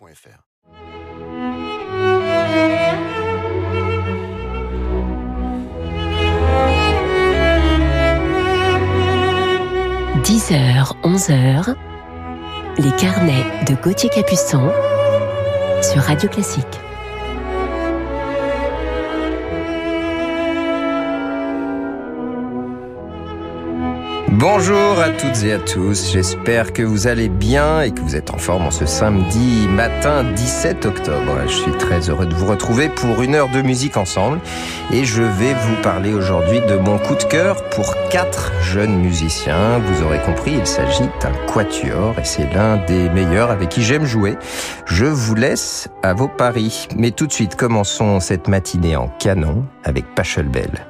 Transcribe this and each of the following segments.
radioclassique.fr. « 10h, 11h, les carnets de Gauthier Capuçon sur Radio Classique. Bonjour à toutes et à tous, j'espère que vous allez bien et que vous êtes en forme en ce samedi matin 17 octobre. Je suis très heureux de vous retrouver pour une heure de musique ensemble et je vais vous parler aujourd'hui de mon coup de cœur pour quatre jeunes musiciens. Vous aurez compris, il s'agit d'un quatuor et c'est l'un des meilleurs avec qui j'aime jouer. Je vous laisse à vos paris. Mais tout de suite, commençons cette matinée en canon avec Pachelbel.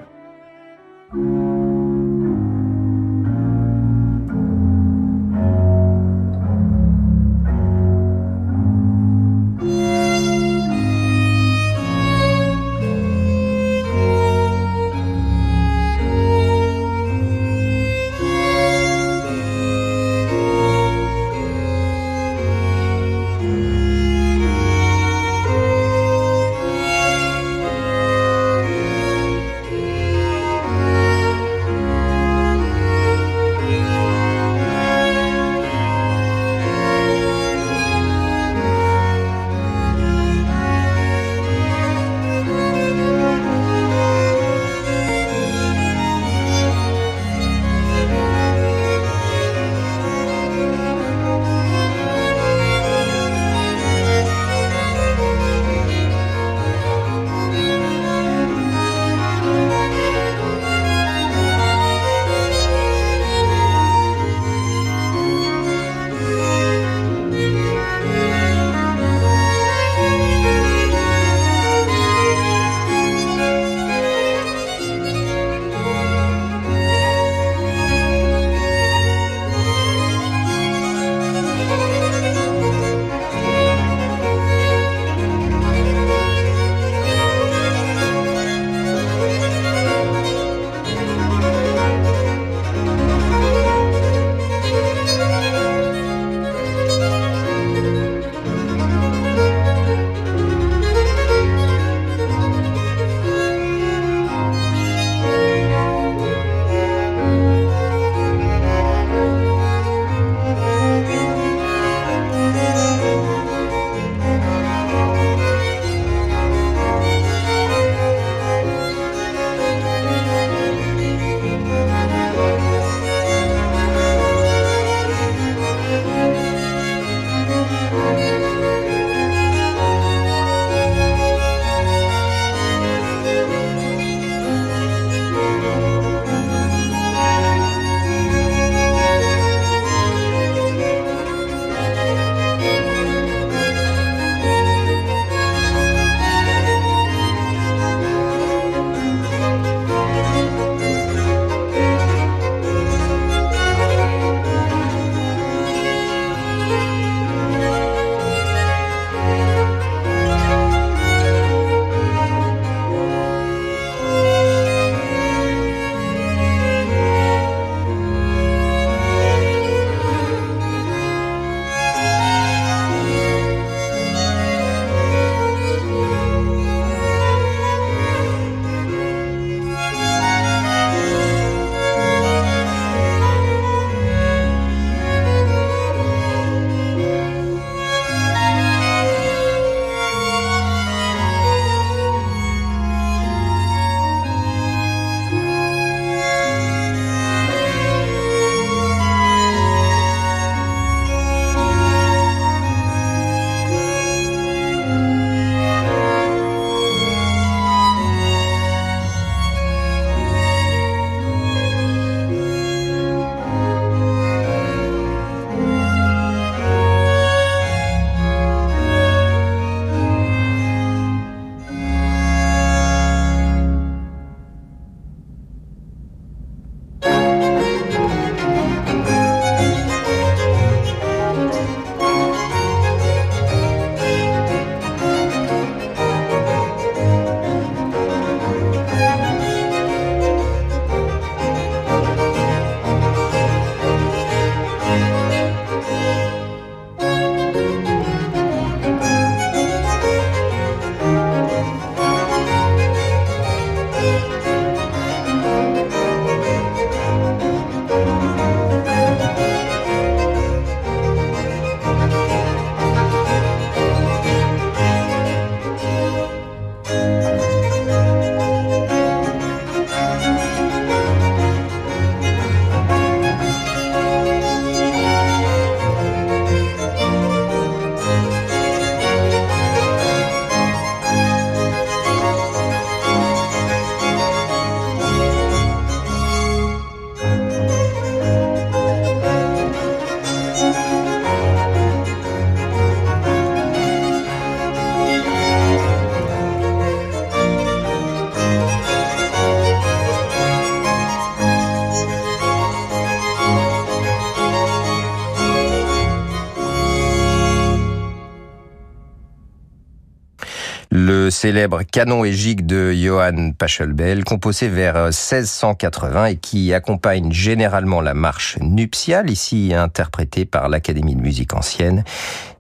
Célèbre canon et de Johann Pachelbel, composé vers 1680 et qui accompagne généralement la marche nuptiale, ici interprétée par l'Académie de musique ancienne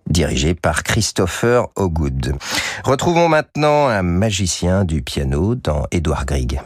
dirigée par Christopher O'Good. Retrouvons maintenant un magicien du piano dans Edouard Grieg.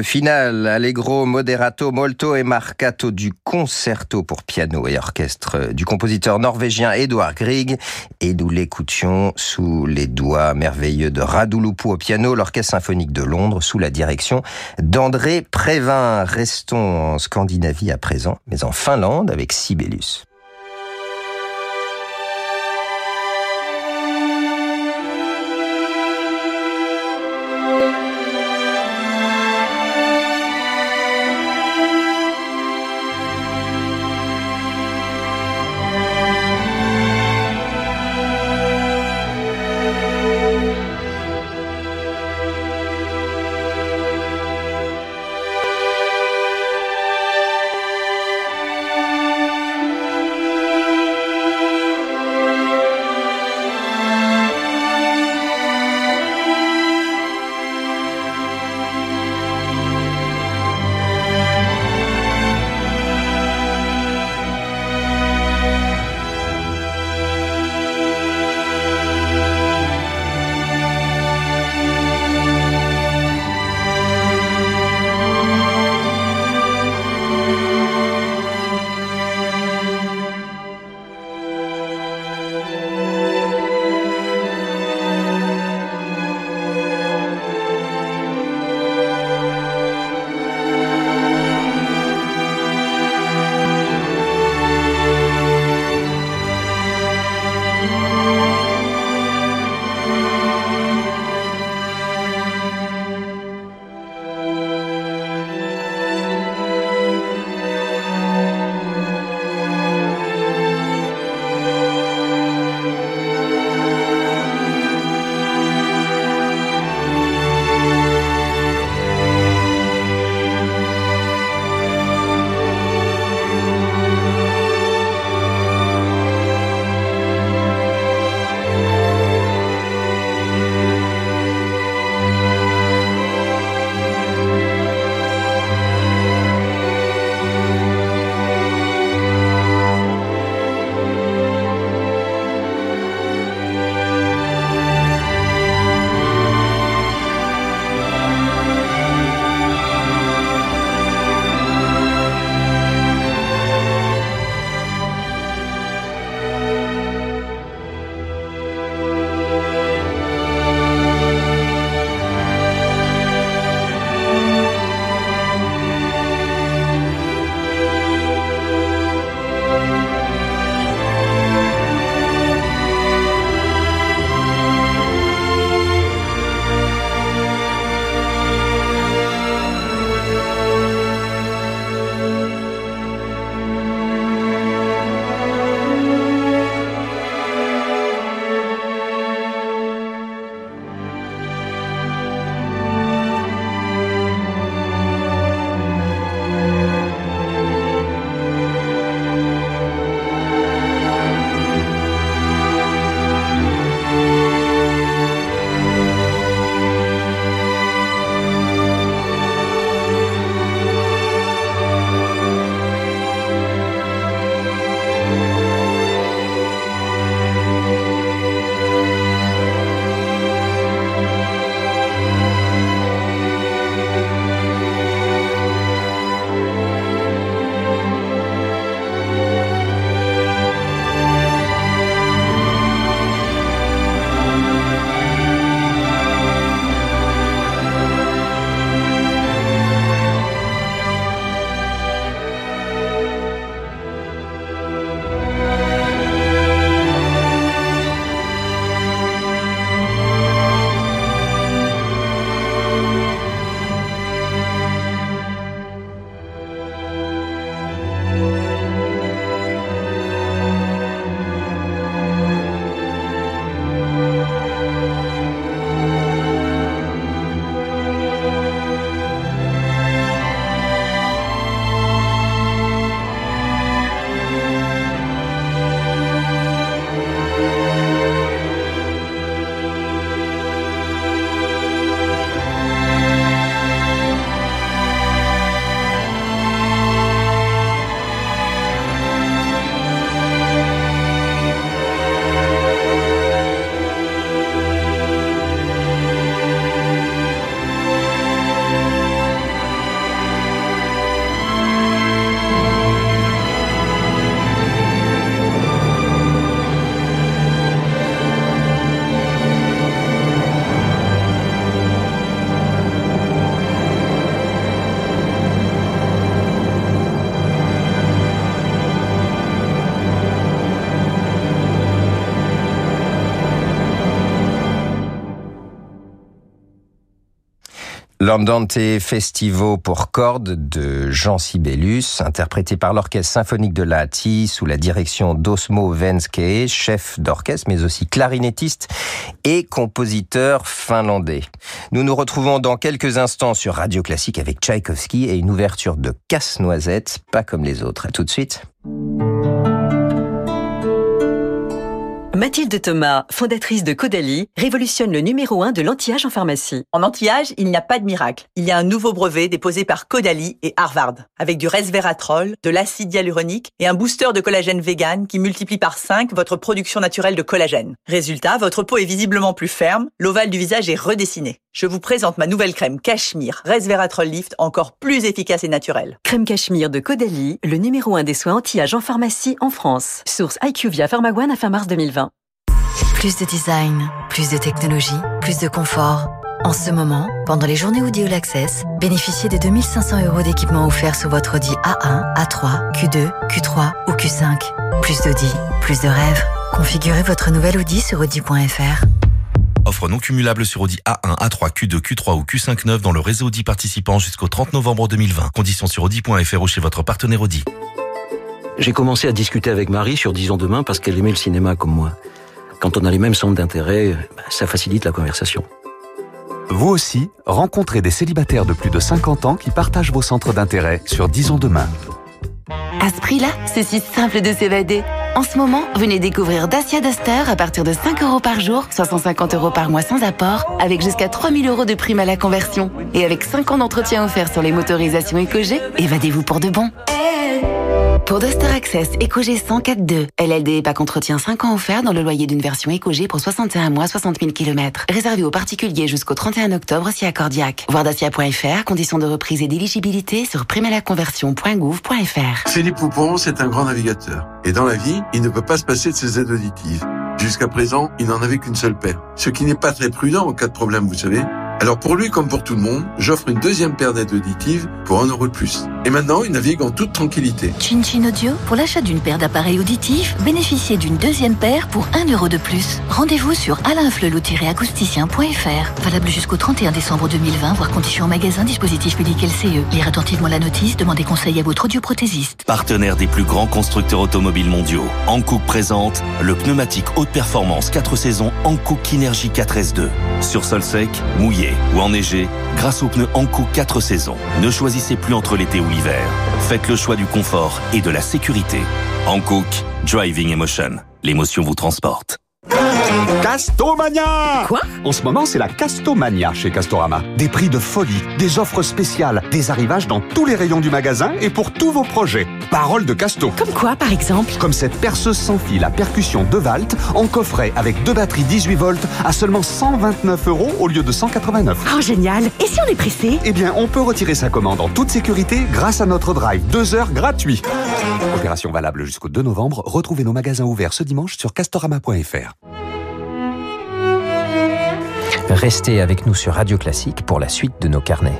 Le final, allegro, moderato, molto et marcato du concerto pour piano et orchestre du compositeur norvégien Edouard Grieg. Et nous l'écoutions sous les doigts merveilleux de Radouloupou au piano, l'orchestre symphonique de Londres sous la direction d'André Prévin. Restons en Scandinavie à présent, mais en Finlande avec Sibelius. L'Andante Festivo pour cordes de Jean Sibelius, interprété par l'Orchestre symphonique de Lahti sous la direction d'Osmo Venske, chef d'orchestre mais aussi clarinettiste et compositeur finlandais. Nous nous retrouvons dans quelques instants sur Radio Classique avec Tchaïkovski et une ouverture de Casse-Noisette, pas comme les autres. À tout de suite. Mathilde Thomas, fondatrice de Caudalie, révolutionne le numéro 1 de l'anti-âge en pharmacie. En anti-âge, il n'y a pas de miracle. Il y a un nouveau brevet déposé par Caudalie et Harvard, avec du resveratrol, de l'acide hyaluronique et un booster de collagène vegan qui multiplie par 5 votre production naturelle de collagène. Résultat, votre peau est visiblement plus ferme, l'ovale du visage est redessiné. Je vous présente ma nouvelle crème Cachemire Resveratrol Lift encore plus efficace et naturelle. Crème Cachemire de Caudalie, le numéro 1 des soins anti-âge en pharmacie en France. Source IQVIA Pharmaguane à fin mars 2020. Plus de design, plus de technologie, plus de confort. En ce moment, pendant les journées Audi All Access, bénéficiez des 2500 euros d'équipement offerts sur votre Audi A1, A3, Q2, Q3 ou Q5. Plus d'Audi, plus de rêves. Configurez votre nouvelle Audi sur Audi.fr. Offre non cumulable sur Audi A1, A3, Q2, Q3 ou Q5 neuf dans le réseau Audi participant jusqu'au 30 novembre 2020. Conditions sur Audi.fr ou chez votre partenaire Audi. J'ai commencé à discuter avec Marie sur Disons demain parce qu'elle aimait le cinéma comme moi. Quand on a les mêmes centres d'intérêt, bah, ça facilite la conversation. Vous aussi, rencontrez des célibataires de plus de 50 ans qui partagent vos centres d'intérêt sur Disons demain. À ce prix-là, c'est si simple de s'évader. En ce moment, venez découvrir Dacia Duster à partir de 5 euros par jour, 150 euros par mois sans apport, avec jusqu'à 3000 euros de prime à la conversion. Et avec 5 ans d'entretien offert sur les motorisations EcoG, évadez-vous pour de bon. Pour Duster Access EcoG 104.2, LLD pas entretien 5 ans offerts dans le loyer d'une version EcoG pour 61 mois, 60 000 km. Réservé aux particuliers jusqu'au 31 octobre si accordiaque. Voir dacia.fr, conditions de reprise et d'éligibilité sur primalaconversion.gouv.fr. Philippe Poupon, c'est un grand navigateur. Et dans la vie, il ne peut pas se passer de ses aides auditives. Jusqu'à présent, il n'en avait qu'une seule paire. Ce qui n'est pas très prudent en cas de problème, vous savez. Alors pour lui comme pour tout le monde, j'offre une deuxième paire d'aides auditives pour un euro de plus. Et maintenant, il navigue en toute tranquillité. Chin Chin Audio, pour l'achat d'une paire d'appareils auditifs, bénéficiez d'une deuxième paire pour un euro de plus. Rendez-vous sur alainflelou-acousticien.fr. Valable jusqu'au 31 décembre 2020, voire conditions en magasin, dispositif public LCE. Lire attentivement la notice, demandez conseil à votre audioprothésiste. Partenaire des plus grands constructeurs automobiles mondiaux, Hankook présente le pneumatique haute performance 4 saisons Hankook Kinergy 4S2. Sur sol sec, mouillé ou enneigé, grâce aux pneus Hankook 4 saisons. Ne choisissez plus entre l'été ou l'hiver. Faites le choix du confort et de la sécurité. Hankook, Driving Emotion. L'émotion vous transporte. Castomania Quoi? En ce moment, c'est la Castomania chez Castorama. Des prix de folie, des offres spéciales, des arrivages dans tous les rayons du magasin et pour tous vos projets. Parole de Casto. Comme quoi, par exemple? Comme cette perceuse sans fil à percussion DeWalt en coffret avec deux batteries 18 volts à seulement 129 euros au lieu de 189. Oh, génial Et si on est pressé? Eh bien, on peut retirer sa commande en toute sécurité grâce à notre drive 2 heures gratuit. Opération valable jusqu'au 2 novembre. Retrouvez nos magasins ouverts ce dimanche sur castorama.fr. Restez avec nous sur Radio Classique pour la suite de nos carnets.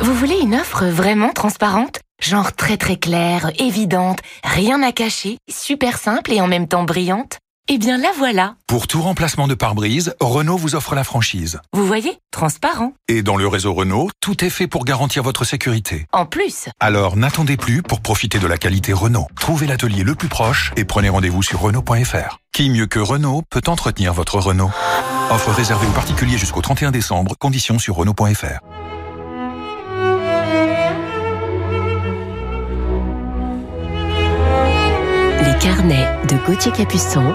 Vous voulez une offre vraiment transparente? Genre très très claire, évidente, rien à cacher, super simple et en même temps brillante? Eh bien la voilà Pour tout remplacement de pare-brise, Renault vous offre la franchise. Vous voyez Transparent. Et dans le réseau Renault, tout est fait pour garantir votre sécurité. En plus Alors n'attendez plus pour profiter de la qualité Renault. Trouvez l'atelier le plus proche et prenez rendez-vous sur Renault.fr. Qui mieux que Renault peut entretenir votre Renault? Offre réservée aux particuliers jusqu'au 31 décembre, conditions sur Renault.fr. Les carnets de Gauthier Capuçon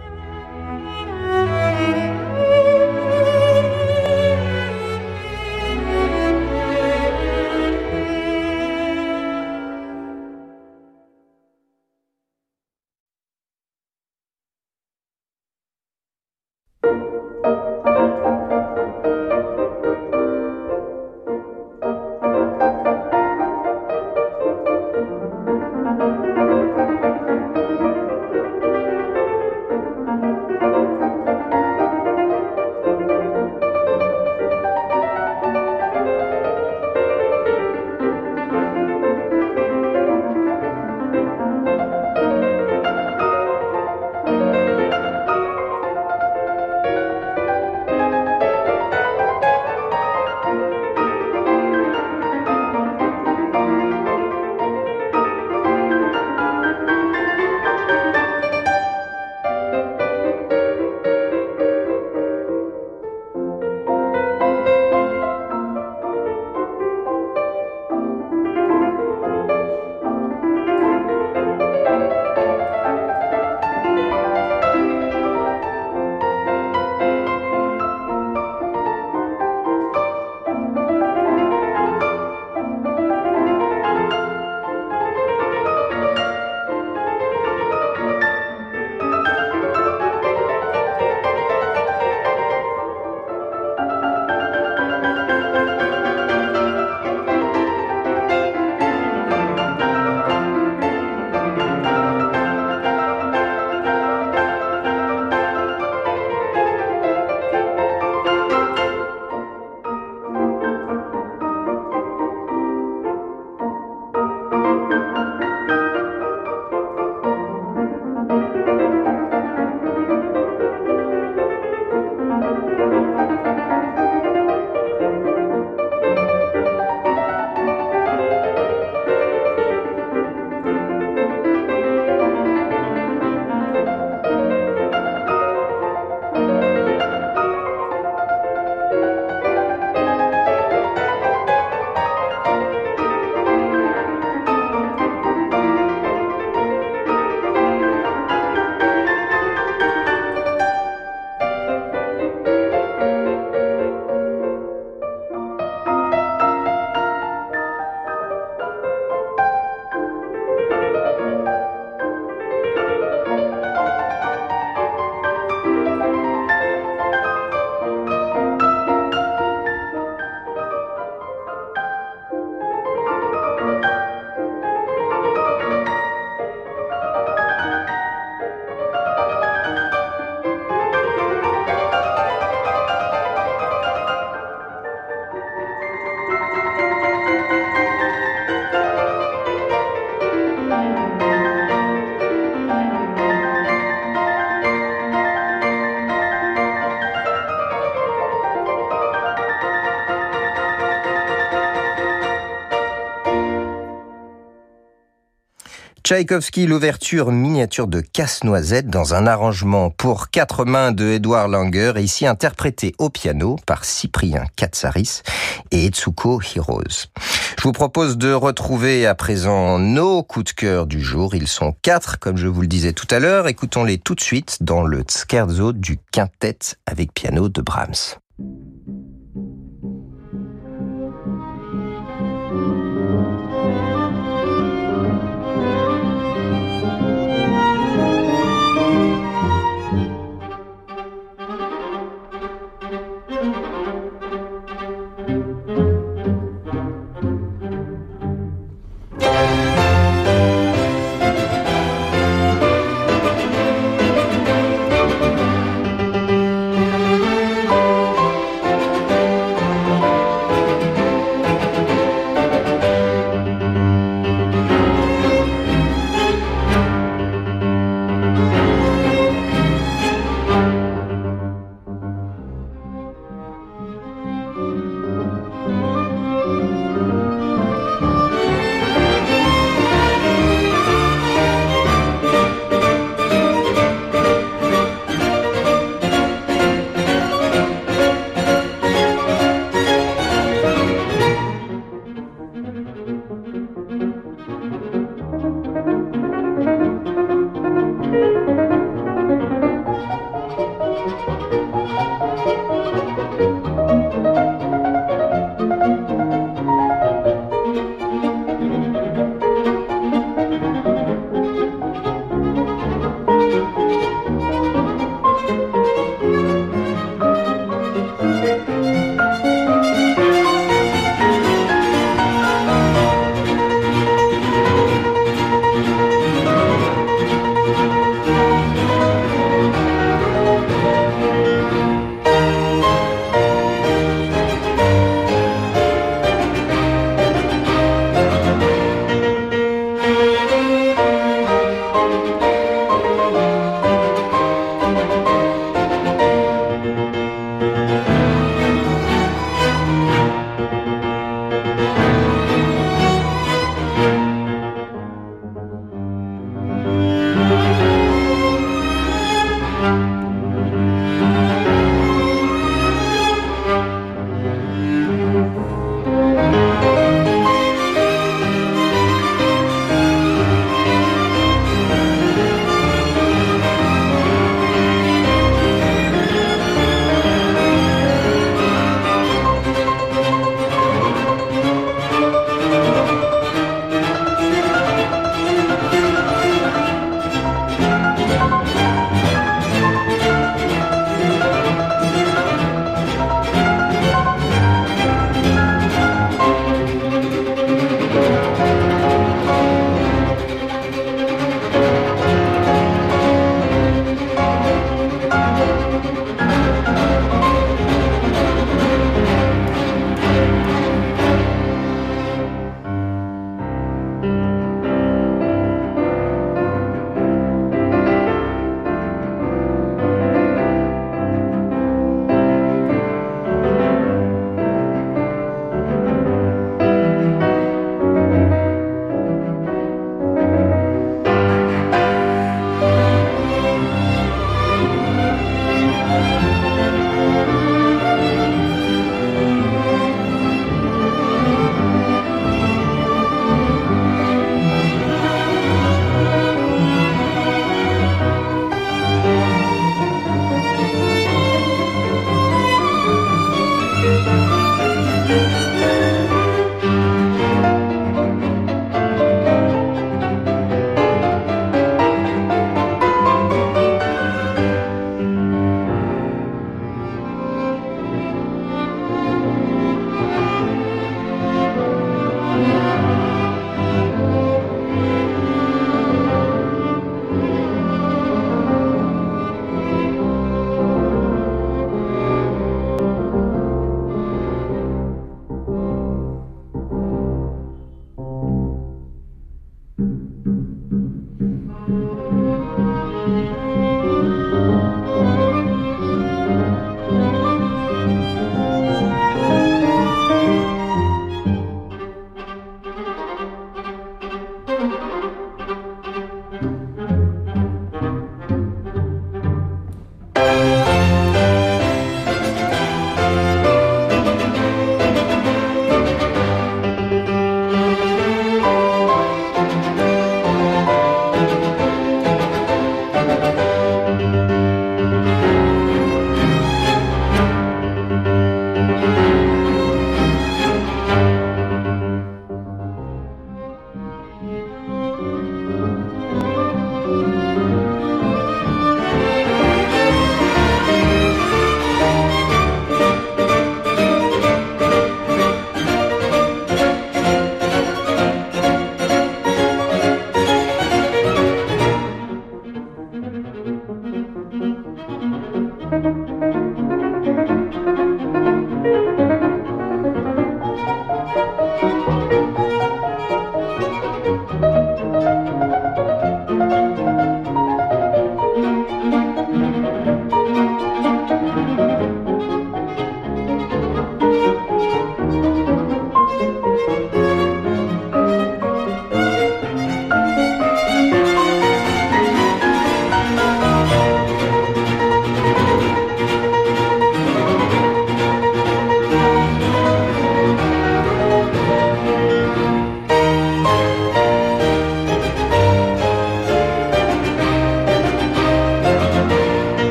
Tchaïkovski, l'ouverture miniature de Casse-Noisette dans un arrangement pour quatre mains de Edouard Langer ici interprété au piano par Cyprien Katsaris et Etsuko Hiroz. Je vous propose de retrouver à présent nos coups de cœur du jour. Ils sont quatre, comme je vous le disais tout à l'heure. Écoutons-les tout de suite dans le scherzo du quintet avec piano de Brahms.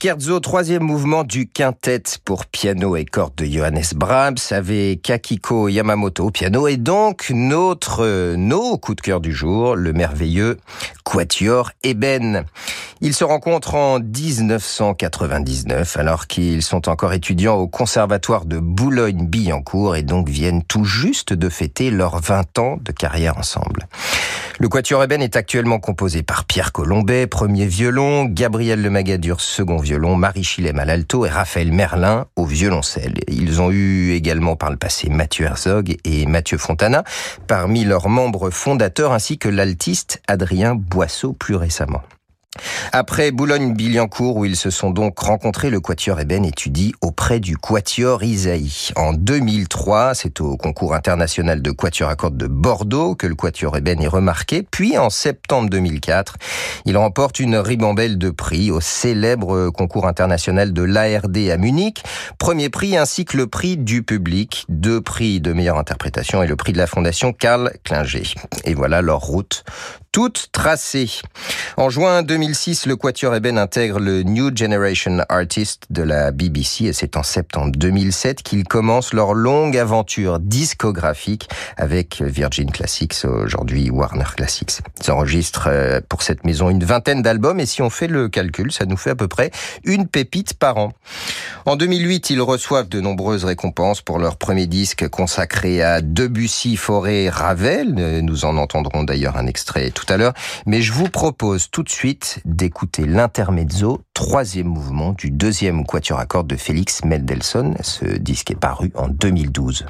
Scherzo, troisième mouvement du quintet pour piano et cordes de Johannes Brahms avec Akiko Yamamoto au piano et donc notre, nos coups de cœur du jour, le merveilleux Quatuor Eben. Ils se rencontrent en 1999 alors qu'ils sont encore étudiants au conservatoire de Boulogne-Billancourt et donc viennent tout juste de fêter leurs 20 ans de carrière ensemble. Le Quatuor Eben est actuellement composé par Pierre Colombet, premier violon, Gabriel Lemagadur, second violon, Marie Chilem à l'alto et Raphaël Merlin au violoncelle. Ils ont eu également par le passé Mathieu Herzog et Mathieu Fontana parmi leurs membres fondateurs ainsi que l'altiste Adrien Boisseau plus récemment. Après Boulogne-Billancourt, où ils se sont donc rencontrés, le Quatuor Eben étudie auprès du Quatuor Isaïe. En 2003, c'est au concours international de Quatuor à cordes de Bordeaux que le Quatuor Eben est remarqué. Puis en septembre 2004, il remporte une ribambelle de prix au célèbre concours international de l'ARD à Munich. Premier prix ainsi que le prix du public, deux prix de meilleure interprétation et le prix de la fondation Karl Klinger. Et voilà leur route toute tracée. En juin 2006, le Quatuor Eben intègre le New Generation Artist de la BBC et c'est en septembre 2007 qu'ils commencent leur longue aventure discographique avec Virgin Classics, aujourd'hui Warner Classics. Ils enregistrent euh, pour cette maison une vingtaine d'albums et si on fait le calcul, ça nous fait à peu près une pépite par an. En 2008, ils reçoivent de nombreuses récompenses pour leur premier disque consacré à Debussy, Forêt, Ravel. Nous en entendrons d'ailleurs un extrait tout à l'heure. Mais je vous propose tout de suite d'écouter l'intermezzo, troisième mouvement du deuxième quatuor à cordes de Félix Mendelssohn. Ce disque est paru en 2012.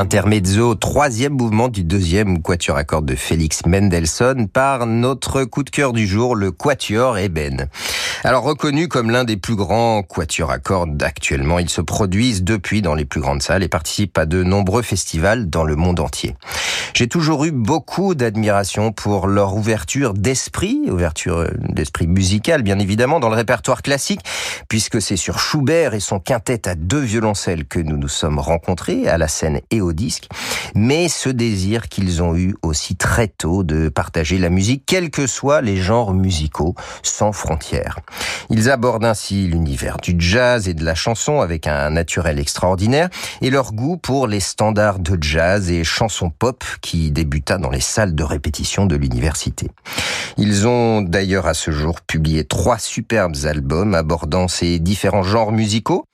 L'intermezzo, troisième mouvement du deuxième quatuor à cordes de Félix Mendelssohn par notre coup de cœur du jour, le quatuor Eben. Alors reconnu comme l'un des plus grands quatuors à cordes actuellement, ils se produisent depuis dans les plus grandes salles et participent à de nombreux festivals dans le monde entier. J'ai toujours eu beaucoup d'admiration pour leur ouverture d'esprit, ouverture d'esprit musical bien évidemment dans le répertoire classique, puisque c'est sur Schubert et son quintet à deux violoncelles que nous nous sommes rencontrés à la scène et au disque, mais ce désir qu'ils ont eu aussi très tôt de partager la musique, quels que soient les genres musicaux, sans frontières. Ils abordent ainsi l'univers du jazz et de la chanson avec un naturel extraordinaire et leur goût pour les standards de jazz et chansons pop qui débuta dans les salles de répétition de l'université. Ils ont d'ailleurs à ce jour publié trois superbes albums abordant ces différents genres musicaux.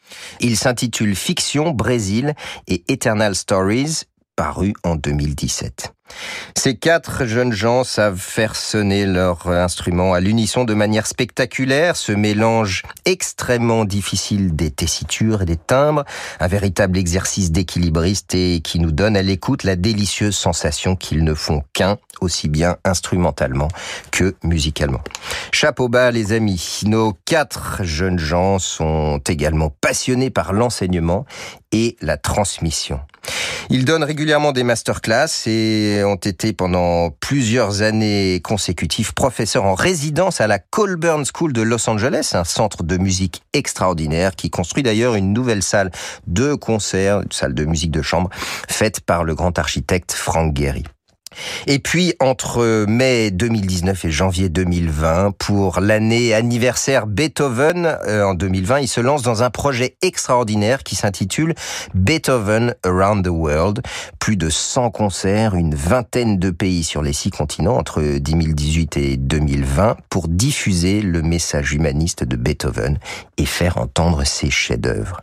Ils s'intitulent Fiction, Brésil et Eternal Stories, paru en 2017. Ces quatre jeunes gens savent faire sonner leur instrument à l'unisson de manière spectaculaire, ce mélange extrêmement difficile des tessitures et des timbres, un véritable exercice d'équilibriste et qui nous donne à l'écoute la délicieuse sensation qu'ils ne font qu'un, aussi bien instrumentalement que musicalement. Chapeau bas les amis, nos quatre jeunes gens sont également passionnés par l'enseignement et la transmission. Ils donnent régulièrement des masterclass et ont été pendant plusieurs années consécutives professeurs en résidence à la Colburn School de Los Angeles, un centre de musique extraordinaire qui construit d'ailleurs une nouvelle salle de concert, une salle de musique de chambre, faite par le grand architecte Frank Gehry. Et puis entre mai 2019 et janvier 2020, pour l'année anniversaire Beethoven euh, en 2020, il se lance dans un projet extraordinaire qui s'intitule Beethoven Around the World. Plus de 100 concerts, une vingtaine de pays sur les six continents entre 2018 et 2020 pour diffuser le message humaniste de Beethoven et faire entendre ses chefs-d'œuvre.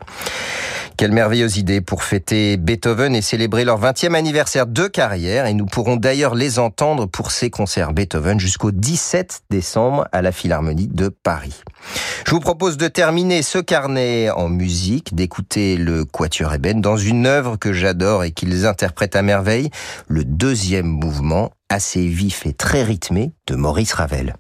Quelle merveilleuse idée pour fêter Beethoven et célébrer leur 20e anniversaire de carrière. Et nous pourrons d'ailleurs les entendre pour ces concerts Beethoven jusqu'au 17 décembre à la Philharmonie de Paris. Je vous propose de terminer ce carnet en musique, d'écouter le Quatuor Eben dans une œuvre que j'adore et qu'ils interprètent à merveille, le deuxième mouvement assez vif et très rythmé de Maurice Ravel.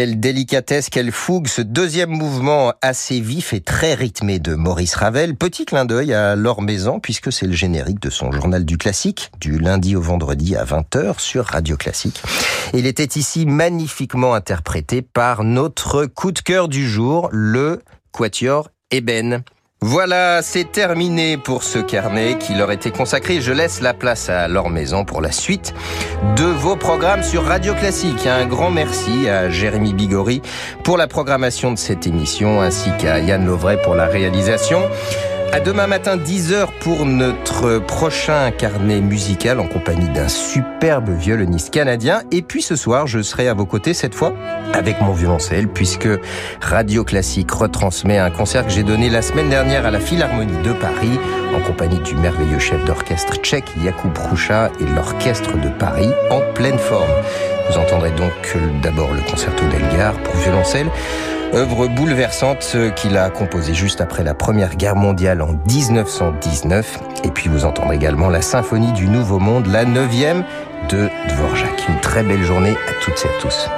Quelle délicatesse, quelle fougue, ce deuxième mouvement assez vif et très rythmé de Maurice Ravel. Petit clin d'œil à Laure Maison, puisque c'est le générique de son journal du classique, du lundi au vendredi à 20h sur Radio Classique. Il était ici magnifiquement interprété par notre coup de cœur du jour, le Quatuor Eben. Voilà, c'est terminé pour ce carnet qui leur était consacré. Je laisse la place à leur maison pour la suite de vos programmes sur Radio Classique. Un grand merci à Jérémy Bigori pour la programmation de cette émission ainsi qu'à Yann Lovray pour la réalisation. À demain matin 10h pour notre prochain carnet musical en compagnie d'un superbe violoniste canadien. Et puis ce soir, je serai à vos côtés cette fois avec mon violoncelle puisque Radio Classique retransmet un concert que j'ai donné la semaine dernière à la Philharmonie de Paris en compagnie du merveilleux chef d'orchestre tchèque Jakub Roucha et l'orchestre de Paris en pleine forme. Vous entendrez donc d'abord le concerto d'Elgar pour violoncelle œuvre bouleversante qu'il a composée juste après la Première Guerre mondiale en 1919. Et puis vous entendrez également la symphonie du Nouveau Monde, la neuvième de Dvorak. Une très belle journée à toutes et à tous.